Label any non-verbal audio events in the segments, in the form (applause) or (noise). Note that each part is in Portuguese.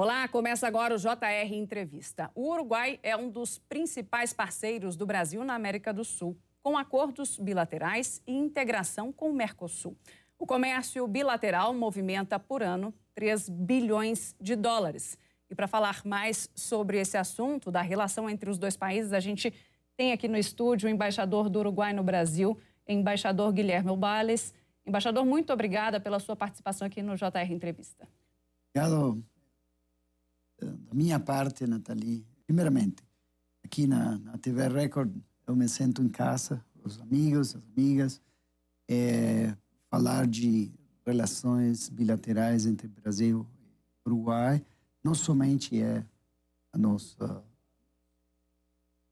Olá, começa agora o JR Entrevista. O Uruguai é um dos principais parceiros do Brasil na América do Sul, com acordos bilaterais e integração com o Mercosul. O comércio bilateral movimenta por ano 3 bilhões de dólares. E para falar mais sobre esse assunto, da relação entre os dois países, a gente tem aqui no estúdio o embaixador do Uruguai no Brasil, embaixador Guilherme Obales. Embaixador, muito obrigada pela sua participação aqui no JR Entrevista. Obrigado da minha parte, Nathalie, primeiramente, aqui na, na TV Record, eu me sento em casa, os amigos, as amigas, é, falar de relações bilaterais entre Brasil e Uruguai, não somente é a nossa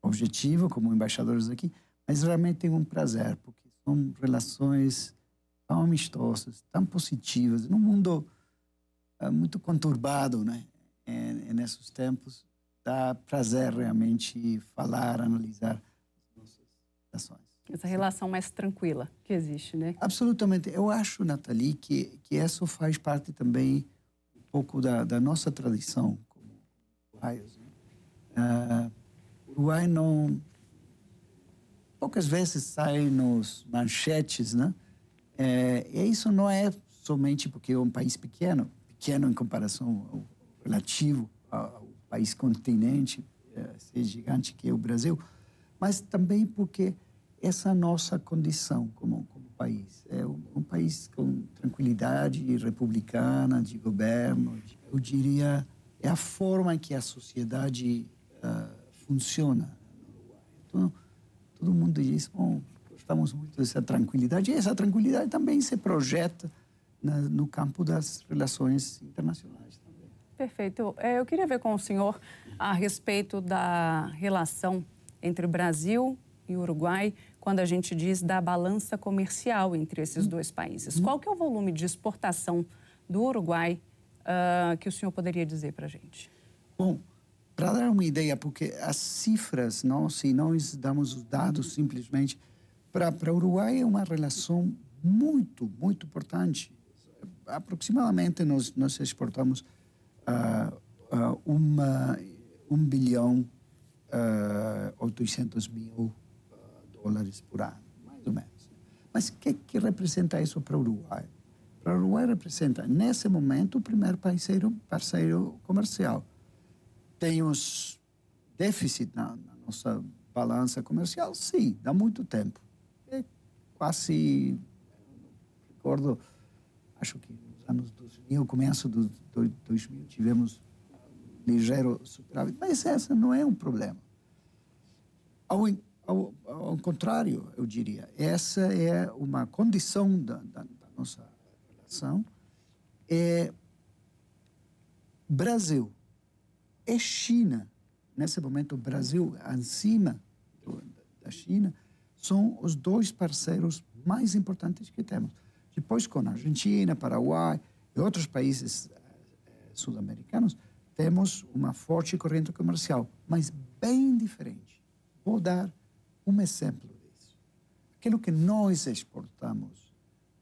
objetivo como embaixadores aqui, mas realmente tem um prazer, porque são relações tão amistosas, tão positivas, num mundo uh, muito conturbado, né? É, nesses tempos, dá prazer realmente falar, analisar as nossas ações. Essa relação mais tranquila que existe, né? Absolutamente. Eu acho, Nathalie, que, que isso faz parte também um pouco da, da nossa tradição como uruguaios. Né? Uh, Uruguai não... Poucas vezes sai nos manchetes, né? É, e isso não é somente porque é um país pequeno, pequeno em comparação ao relativo ao país continente, é, ser gigante que é o Brasil, mas também porque essa nossa condição como, como país é um, um, país com tranquilidade republicana de governo, eu diria é a forma que a sociedade uh, funciona Então, todo mundo diz, bom, gostamos muito dessa tranquilidade, e essa tranquilidade também se projeta na, no campo das relações internacionais. Perfeito. É, eu queria ver com o senhor a respeito da relação entre o Brasil e o Uruguai, quando a gente diz da balança comercial entre esses dois países. Qual que é o volume de exportação do Uruguai uh, que o senhor poderia dizer para a gente? Bom, para dar uma ideia, porque as cifras, não, se nós damos os dados simplesmente, para o Uruguai é uma relação muito, muito importante. Aproximadamente nós, nós exportamos uh, uma, um bilhão uh, 800 mil dólares por ano, mais ou menos. Mas o que, que representa isso para o Uruguai? Para o Uruguai representa, nesse momento, o primeiro parceiro, parceiro comercial. Tem os déficit na, na nossa balança comercial? Sim, dá muito tempo. É quase, recordo, acho que anos 2000, começo do 2000, tivemos ligeiro superávit, mas essa não é um problema. Ao, ao, ao contrário, eu diria, essa é uma condição da, da, da nossa relação. É Brasil é China. Nesse momento, o Brasil, acima do, da China, são os dois parceiros mais importantes que temos. Depois, com a Argentina, Paraguai e outros países eh, sul-americanos, temos uma forte corrente comercial, mas bem diferente. Vou dar um exemplo disso. Aquilo que nós exportamos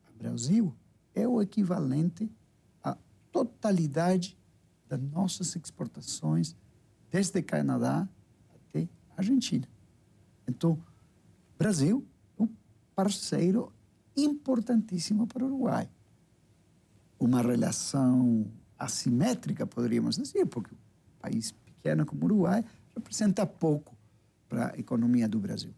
ao Brasil é o equivalente à totalidade das nossas exportações desde Canadá até Argentina. Então, Brasil é um parceiro importantíssimo para o Uruguai. Uma relação assimétrica, poderíamos dizer, porque um país pequeno como o Uruguai representa pouco para a economia do Brasil.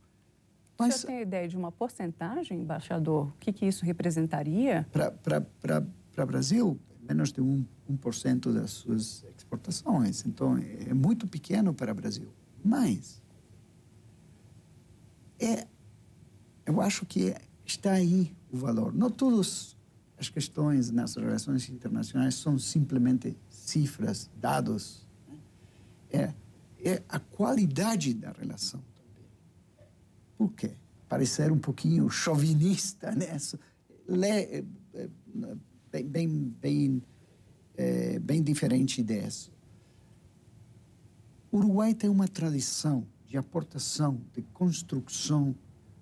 Mas, Você tem ideia de uma porcentagem, embaixador? O que, que isso representaria? Para o Brasil, menos de 1%, 1 das suas exportações. Então, é muito pequeno para o Brasil. Mas, é, eu acho que está aí o valor. Não todas as questões nas relações internacionais são simplesmente cifras, dados. Né? É, é a qualidade da relação também. Por quê? Parecer um pouquinho chauvinista nessa. Né? É, é, bem, bem, bem, é, bem diferente disso. O Uruguai tem uma tradição de aportação, de construção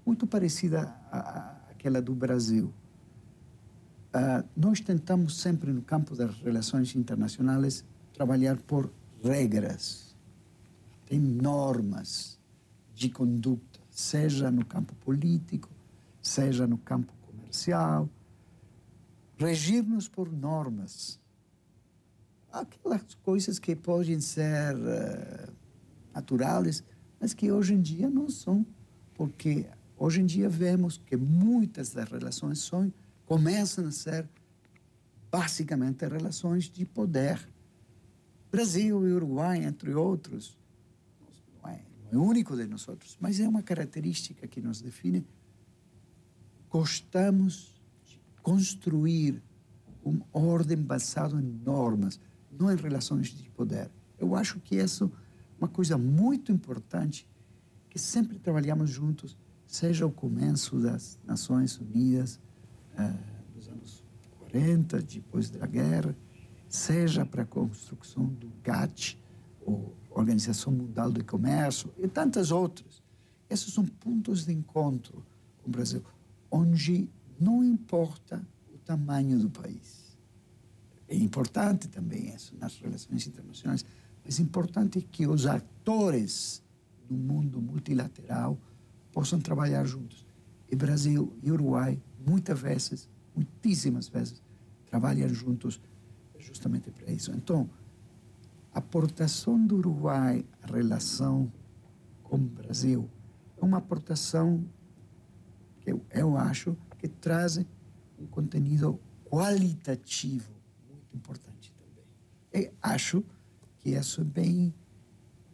muito parecida àquela do Brasil. Uh, nós tentamos sempre, no campo das relações internacionais, trabalhar por regras, tem normas de conduta, seja no campo político, seja no campo comercial, regir-nos por normas. Aquelas coisas que podem ser uh, naturais, mas que hoje em dia não são, porque hoje em dia vemos que muitas das relações são, começam a ser basicamente relações de poder. Brasil e Uruguai, entre outros, não é, não é único de nós outros, mas é uma característica que nos define. Gostamos de construir uma ordem baseada em normas, não em relações de poder. Eu acho que isso é uma coisa muito importante que sempre trabalhamos juntos, seja o começo das Nações Unidas, nos anos 40, depois da guerra, seja para a construção do GATT, ou Organização Mundial do Comércio, e tantas outras. Esses são pontos de encontro com o Brasil, onde não importa o tamanho do país. É importante também isso nas relações internacionais, mas é importante que os atores do mundo multilateral possam trabalhar juntos. E Brasil e Uruguai, muitas vezes, muitíssimas vezes, trabalham juntos justamente para isso. Então, a aportação do Uruguai à relação com o Brasil é uma aportação que eu, eu acho que traz um conteúdo qualitativo muito importante também. E acho que isso é bem,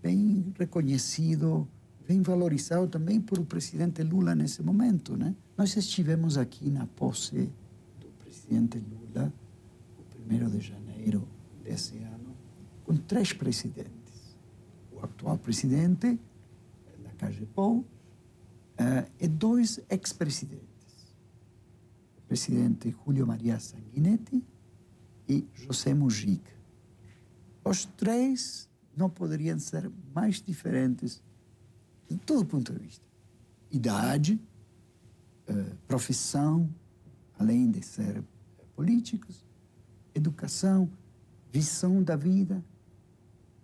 bem reconhecido, bem valorizado também por o presidente Lula nesse momento. Né? Nós estivemos aqui na posse do presidente Lula, o 1 de janeiro desse ano, com três presidentes. O atual presidente da CAGEPOL uh, e dois ex-presidentes. O presidente Julio Maria Sanguinetti e José Mujica. Os três não poderiam ser mais diferentes de todo ponto de vista. Idade, uh, profissão, além de ser políticos, educação, visão da vida,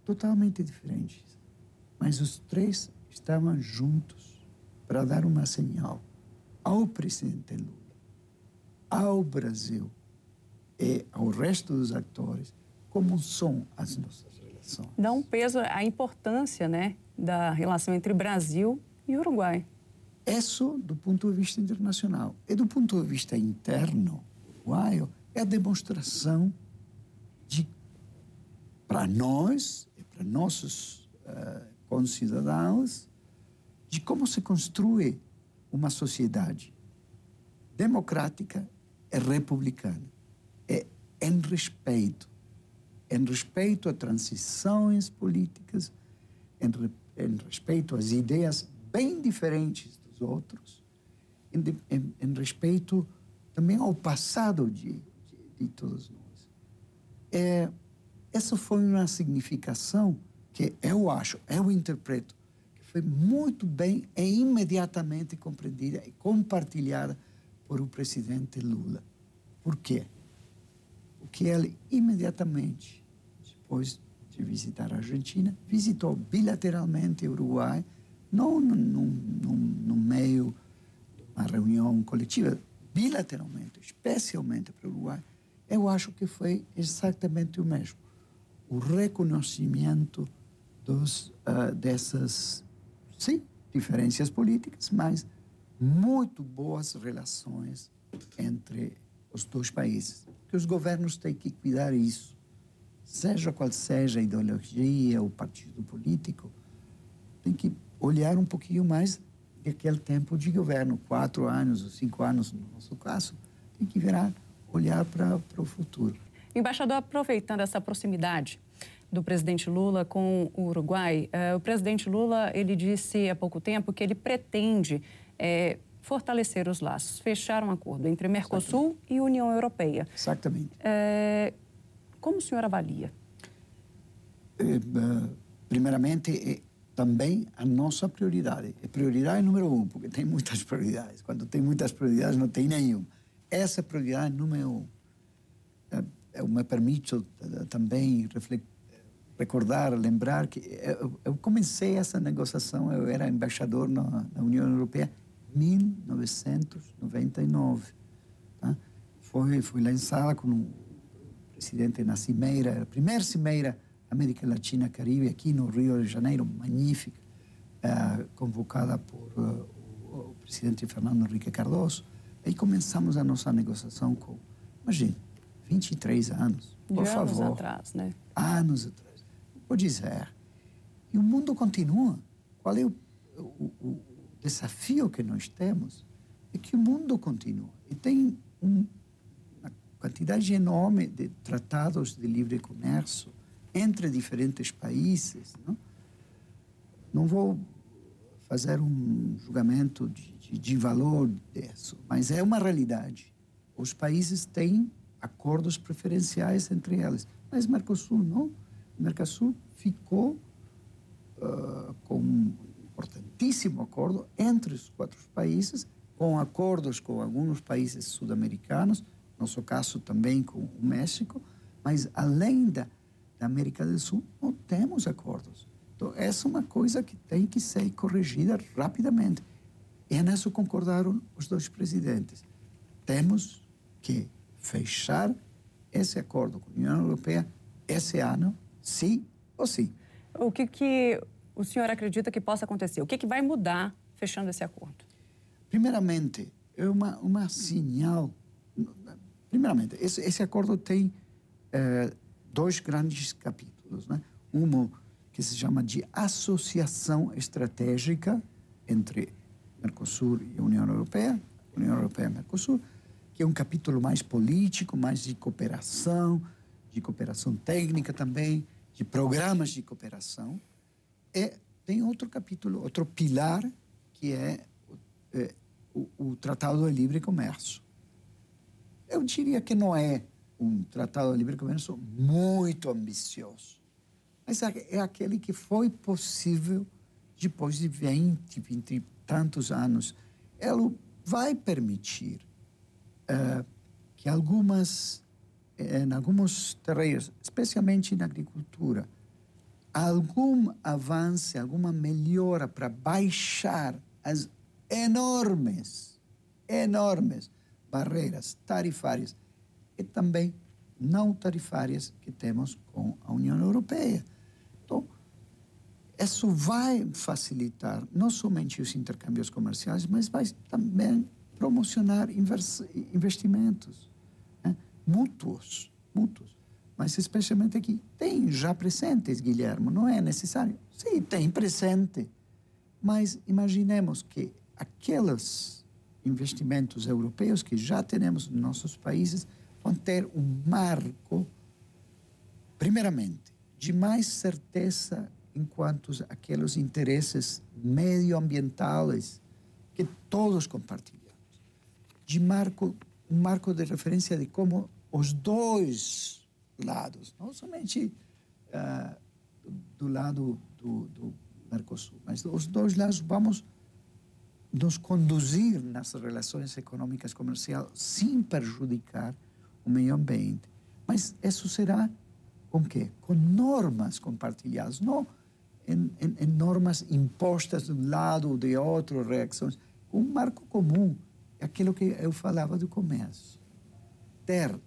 totalmente diferentes. Mas os três estavam juntos para dar uma señal ao presidente Lula, ao Brasil e ao resto dos atores como são as nossas Dá um peso à importância né, da relação entre Brasil e Uruguai. Isso do ponto de vista internacional. E do ponto de vista interno, uruguaio, é a demonstração de, para nós e para nossos uh, concidadãos, de como se construi uma sociedade democrática e republicana. É em respeito em respeito a transições políticas, em, em respeito às ideias bem diferentes dos outros, em, em, em respeito também ao passado de, de, de todos nós. É, essa foi uma significação que eu acho, eu interpreto, que foi muito bem e imediatamente compreendida e compartilhada por o presidente Lula. Por quê? Que ele imediatamente, depois de visitar a Argentina, visitou bilateralmente o Uruguai, não no meio de uma reunião coletiva, bilateralmente, especialmente para o Uruguai. Eu acho que foi exatamente o mesmo. O reconhecimento dos, uh, dessas, sim, diferenças políticas, mas muito boas relações entre os dois países que os governos têm que cuidar isso. Seja qual seja a ideologia, o partido político, tem que olhar um pouquinho mais daquele tempo de governo, quatro anos ou cinco anos, no nosso caso, tem que virar, olhar para o futuro. Embaixador, aproveitando essa proximidade do presidente Lula com o Uruguai, eh, o presidente Lula ele disse há pouco tempo que ele pretende eh, fortalecer os laços, fechar um acordo entre Mercosul e União Europeia. Exatamente. É, como o senhor avalia? É, primeiramente, é também a nossa prioridade. É prioridade número um, porque tem muitas prioridades. Quando tem muitas prioridades, não tem nenhuma. Essa é prioridade número um. Eu me permito também recordar, lembrar que eu, comecei essa negociação, eu era embaixador na, União Europeia 1999. Tá? Foi, foi lançada com o presidente na cimeira, a primeira cimeira América Latina Caribe aqui no Rio de Janeiro, magnífica, uh, convocada por uh, o, o presidente Fernando Henrique Cardoso. Aí começamos a nossa negociação com, imagine, 23 anos, por de favor. Anos atrás, né? Anos atrás vou dizer. E o mundo continua. Qual é o, o, o desafio que nós temos? É que o mundo continua. E tem um, uma quantidade enorme de tratados de livre comércio entre diferentes países. Não, não vou fazer um julgamento de, de, de valor disso, mas é uma realidade. Os países têm acordos preferenciais entre eles, mas Mercosul não. Mercosul ficou uh, com importantíssimo acordo entre os quatro países, com acordos com alguns países sul-americanos, nosso caso também com o México, mas além da, da América do Sul, não temos acordos. Então, essa é uma coisa que tem que ser corrigida rapidamente. E nisso concordaram os dois presidentes. Temos que fechar esse acordo com a União Europeia esse ano sim ou sim. O que, que o senhor acredita que possa acontecer? O que, que vai mudar fechando esse acordo? Primeiramente, é uma, uma sinal. Primeiramente, esse, esse acordo tem é, dois grandes capítulos. Né? Um que se chama de associação estratégica entre Mercosul e União Europeia, União Europeia e Mercosul, que é um capítulo mais político, mais de cooperação, de cooperação técnica também, de programas de cooperação. E tem outro capítulo, outro pilar, que é, é o, o Tratado de Livre Comércio. Eu diria que não é um Tratado de Livre Comércio muito ambicioso, mas é, é aquele que foi possível depois de 20, 20 e tantos anos. Ela vai permitir uh, que algumas em alguns terrenos, especialmente na agricultura, algum avanço, alguma melhora para baixar as enormes, enormes barreiras tarifárias e também não tarifárias que temos com a União Europeia. Então, isso vai facilitar não somente os intercâmbios comerciais, mas vai também promocionar investimentos mútuos, mútuos. Mas especialmente aqui, tem já presentes, Guilherme, não é necessário? Sim, tem presente. Mas imaginemos que aqueles investimentos europeus que já temos nos nossos países vão ter um marco, primeiramente, de mais certeza enquanto aqueles interesses medioambientais que todos compartilhamos, de marco um marco de referência de como os dois lados, não somente uh, do lado do, do Mercosul, mas os dois lados vamos nos conduzir nas relações econômicas comerciais sem prejudicar o meio ambiente. Mas isso será com quê? Com normas compartilhadas, não em, em, em normas impostas de um lado ou de outro, reações. Um marco comum, é aquilo que eu falava do começo. Ter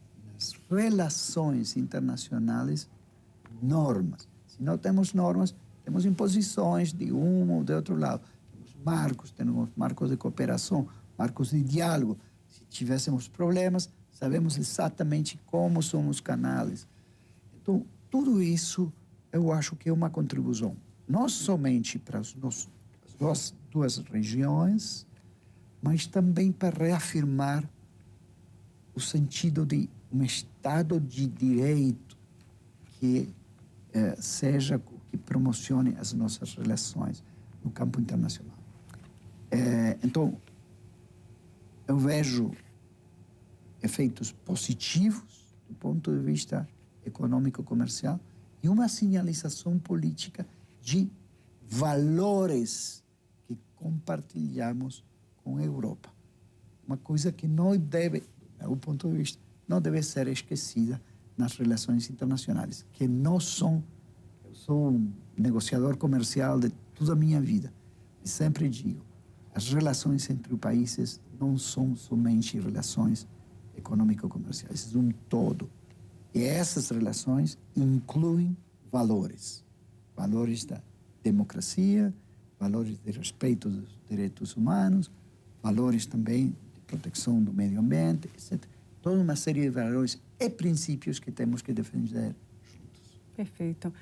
relações internacionais normas. Se não temos normas, temos imposições de um ou de outro lado. Temos marcos, temos marcos de cooperação, marcos de diálogo. Se tivéssemos problemas, sabemos exatamente como são os canais. Então, tudo isso eu acho que é uma contribuição, não somente para as duas, duas regiões, mas também para reafirmar o sentido de um Estado de direito que eh, seja que promocione as nossas relações no campo internacional. Eh, então, eu vejo efeitos positivos do ponto de vista econômico-comercial e uma sinalização política de valores que compartilhamos com a Europa. Uma coisa que não deve, do meu ponto de vista, não deve ser esquecida nas relações internacionais, que não são, sou um negociador comercial de toda a minha vida. E sempre digo, as relações entre países não são somente relações econômico-comerciais, são um todo. E essas relações incluem valores. Valores da democracia, valores de respeito dos direitos humanos, valores também de proteção do meio ambiente, etc. Toda uma série de valores e princípios que temos que defender juntos. Perfeito.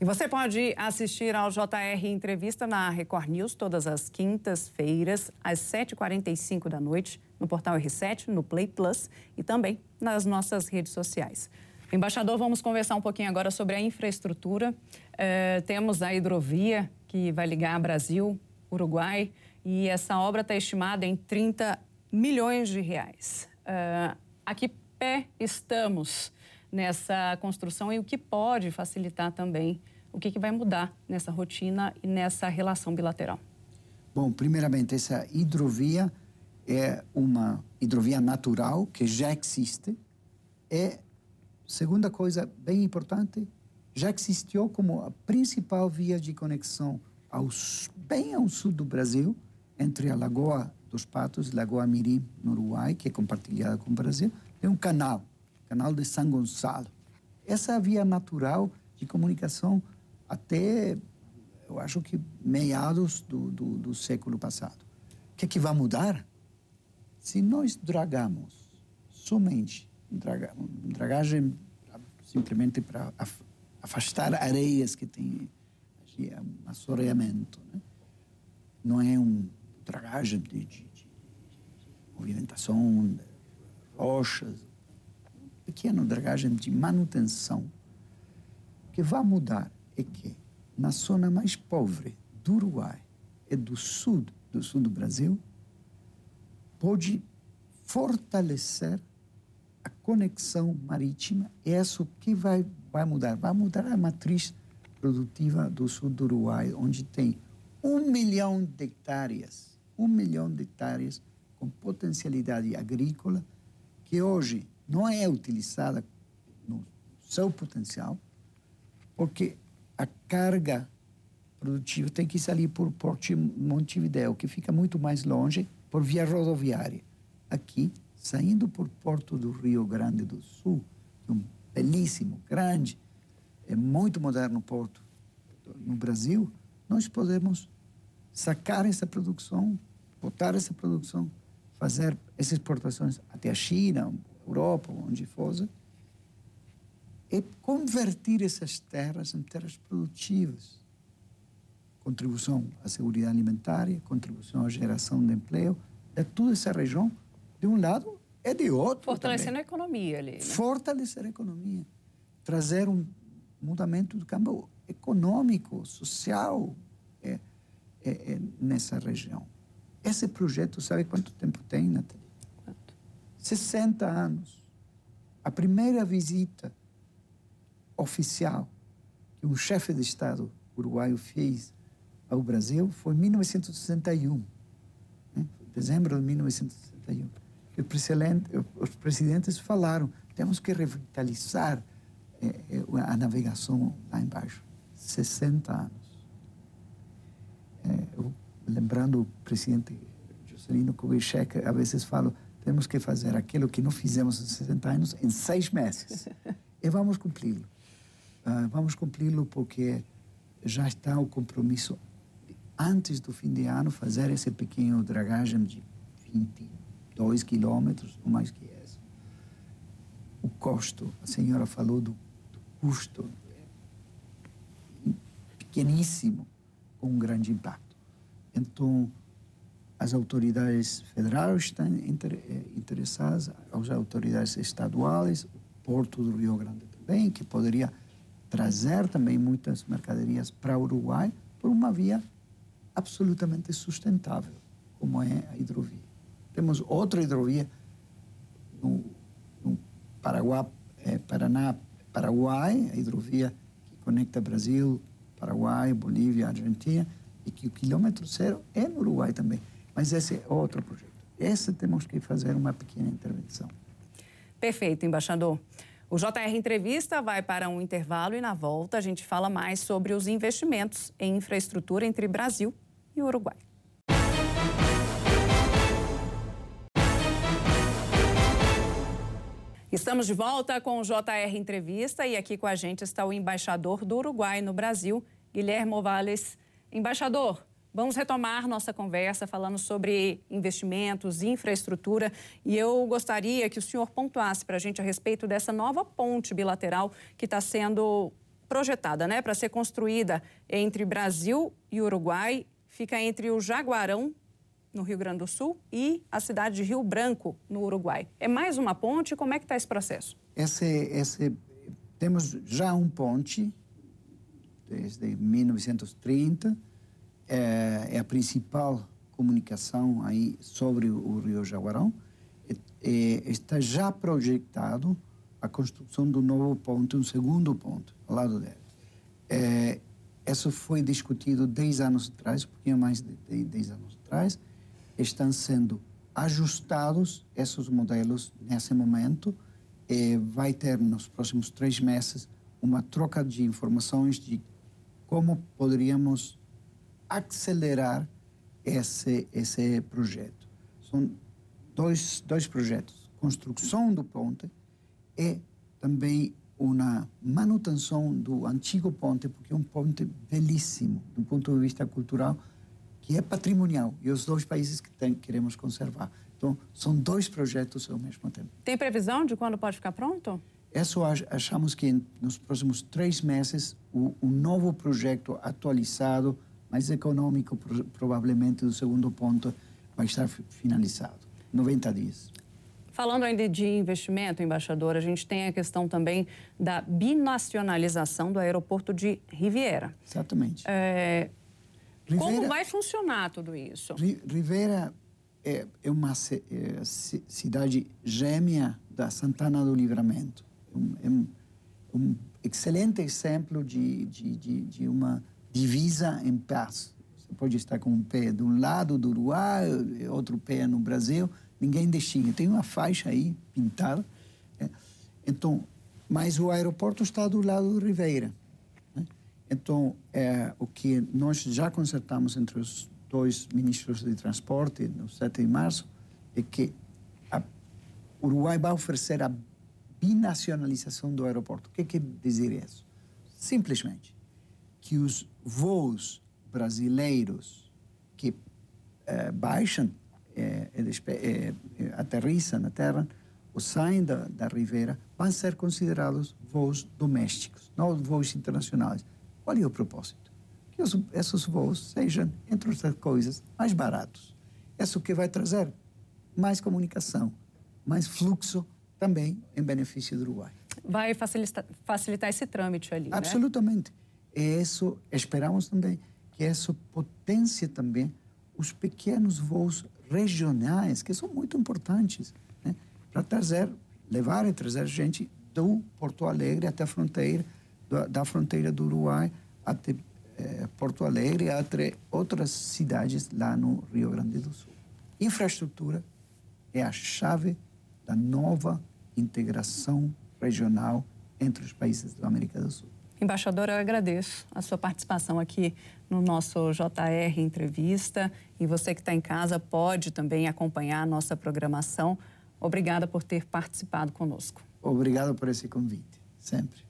E você pode assistir ao JR Entrevista na Record News todas as quintas-feiras, às 7h45 da noite, no portal R7, no Play Plus e também nas nossas redes sociais. Embaixador, vamos conversar um pouquinho agora sobre a infraestrutura. Uh, temos a hidrovia que vai ligar Brasil, Uruguai, e essa obra está estimada em 30 milhões de reais. Uh, a que pé estamos nessa construção e o que pode facilitar também o que, que vai mudar nessa rotina e nessa relação bilateral? Bom, primeiramente, essa hidrovia é uma hidrovia natural que já existe. É, segunda coisa bem importante, já existiu como a principal via de conexão ao, bem ao sul do Brasil, entre a Lagoa dos Patos Lagoa Mirim, no Uruguai, que é compartilhada com o Brasil, tem um canal, canal de São Gonçalo. Essa é via natural de comunicação até, eu acho que meados do, do, do século passado. O que é que vai mudar? Se nós dragamos somente, draga, dragagem simplesmente para afastar areias que tem é assoreamento, né? não é um dragagem de, de, de, movimentação de rochas, pequena dragagem de manutenção que vai mudar é que na zona mais pobre do Uruguai e do sul do sul do Brasil pode fortalecer a conexão marítima. É isso que vai vai mudar, vai mudar a matriz produtiva do sul do Uruguai, onde tem um milhão de hectares, um milhão de hectares com potencialidade agrícola que hoje não é utilizada no seu potencial, porque a carga produtiva tem que sair por Porto Montevideo, que fica muito mais longe, por via rodoviária. Aqui, saindo por Porto do Rio Grande do Sul, um belíssimo, grande, é muito moderno porto no Brasil, nós podemos sacar essa produção, botar essa produção, fazer essas exportações até a China, Europa, onde fosse, é converter essas terras em terras produtivas. Contribuição à segurança alimentar, contribuição à geração de emprego, de toda essa região, de um lado e de outro. Fortalecendo também. a economia ali. Né? Fortalecer a economia. Trazer um mudamento do campo econômico, social é, é, é nessa região. Esse projeto, sabe quanto tempo tem, Nathalie? Quanto? 60 anos. A primeira visita oficial que um chefe de Estado uruguaio fez ao Brasil foi em 1961, né? dezembro de 1961. O presidente, os presidentes falaram temos que revitalizar eh, eh, a navegação lá embaixo. 60 anos. É, eu, lembrando o presidente Juscelino Kubitschek, às vezes falo temos que fazer aquilo que não fizemos em 60 anos em seis meses. (laughs) e vamos cumpri-lo. Uh, vamos cumpri-lo porque já está o compromisso antes do fim de ano fazer esse pequeno dragagem de 22 quilômetros, ou mais que isso. O custo, a senhora falou do, do custo, é pequeníssimo, com um grande impacto. Então, as autoridades federais estão eh, interessadas, as autoridades estaduais, o Porto do Rio Grande também, que poderia trazer também muitas mercadorias para o Uruguai por uma via absolutamente sustentável, como é a hidrovia. Temos outra hidrovia no, no Paraguai, é, Paraná, Paraguai, a hidrovia que conecta Brasil, Paraguai, Bolívia, Argentina, e que o quilômetro zero é no Uruguai também. Mas esse é outro projeto. Esse temos que fazer uma pequena intervenção. Perfeito, embaixador. O JR Entrevista vai para um intervalo e na volta a gente fala mais sobre os investimentos em infraestrutura entre Brasil e Uruguai. Estamos de volta com o JR Entrevista e aqui com a gente está o embaixador do Uruguai no Brasil, Guilherme Ovales. Embaixador, vamos retomar nossa conversa falando sobre investimentos, infraestrutura e eu gostaria que o senhor pontuasse para a gente a respeito dessa nova ponte bilateral que está sendo projetada, né, para ser construída entre Brasil e Uruguai. Fica entre o Jaguarão no Rio Grande do Sul, e a cidade de Rio Branco, no Uruguai. É mais uma ponte? Como é que está esse processo? Esse, esse, temos já um ponte, desde 1930, é, é a principal comunicação aí sobre o Rio Jaguarão. está já projetado a construção do novo ponte, um segundo ponte, ao lado dele. É, isso foi discutido 10 anos atrás, um pouquinho mais de 10 anos atrás, estão sendo ajustados esses modelos nesse momento. Vai ter nos próximos três meses uma troca de informações de como poderíamos acelerar esse esse projeto. São dois dois projetos: construção do ponte e também uma manutenção do antigo ponte, porque é um ponte belíssimo do ponto de vista cultural que é patrimonial e os dois países que tem, queremos conservar. Então, são dois projetos ao mesmo tempo. Tem previsão de quando pode ficar pronto? Isso achamos que nos próximos três meses o, novo projeto atualizado, mais econômico provavelmente do segundo ponto, vai estar finalizado. 90 dias. Falando ainda de investimento, embaixador, a gente tem a questão também da binacionalização do aeroporto de Riviera. Exatamente. É, Rivera, Como vai funcionar tudo isso? Rivera é, é uma é, cidade gêmea da Santana do Livramento. Um, é um excelente exemplo de, de, de, de, uma divisa em paz. Você pode estar com um pé de um lado do Uruguai, outro pé no Brasil, ninguém destina. Tem uma faixa aí pintada. É. Então, mas o aeroporto está do lado do Ribeira. Então, é, o que nós já consertamos entre os dois ministros de transporte no 7 de março é que o Uruguai vai oferecer a binacionalização do aeroporto. O que quer dizer isso? Simplesmente que os voos brasileiros que é, baixam, é, é, aterrissam na terra ou saem da, da Ribeira vão ser considerados voos domésticos, não voos internacionais. Qual é o propósito? Que os, esses voos sejam, entre outras coisas, mais baratos. Isso que vai trazer mais comunicação, mais fluxo também em benefício do Uruguai. Vai facilitar, facilitar esse trâmite ali, né? Absolutamente. Né? E isso, esperamos também que isso potencie também os pequenos voos regionais, que são muito importantes, né? para trazer, levar e trazer gente do Porto Alegre até a fronteira, da fronteira do Uruguai até eh, Porto Alegre, até outras cidades lá no Rio Grande do Sul. Infraestrutura é a chave da nova integração regional entre os países da América do Sul. Embaixador, eu agradeço a sua participação aqui no nosso JR Entrevista. E você que está em casa pode também acompanhar a nossa programação. Obrigada por ter participado conosco. Obrigado por esse convite, sempre.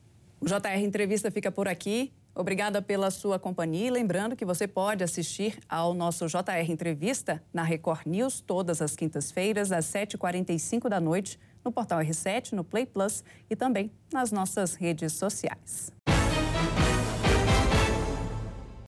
O JR Entrevista fica por aqui. Obrigada pela sua companhia e lembrando que você pode assistir ao nosso JR Entrevista na Record News todas as quintas-feiras às 7h45 da noite no portal R7, no Play Plus e também nas nossas redes sociais.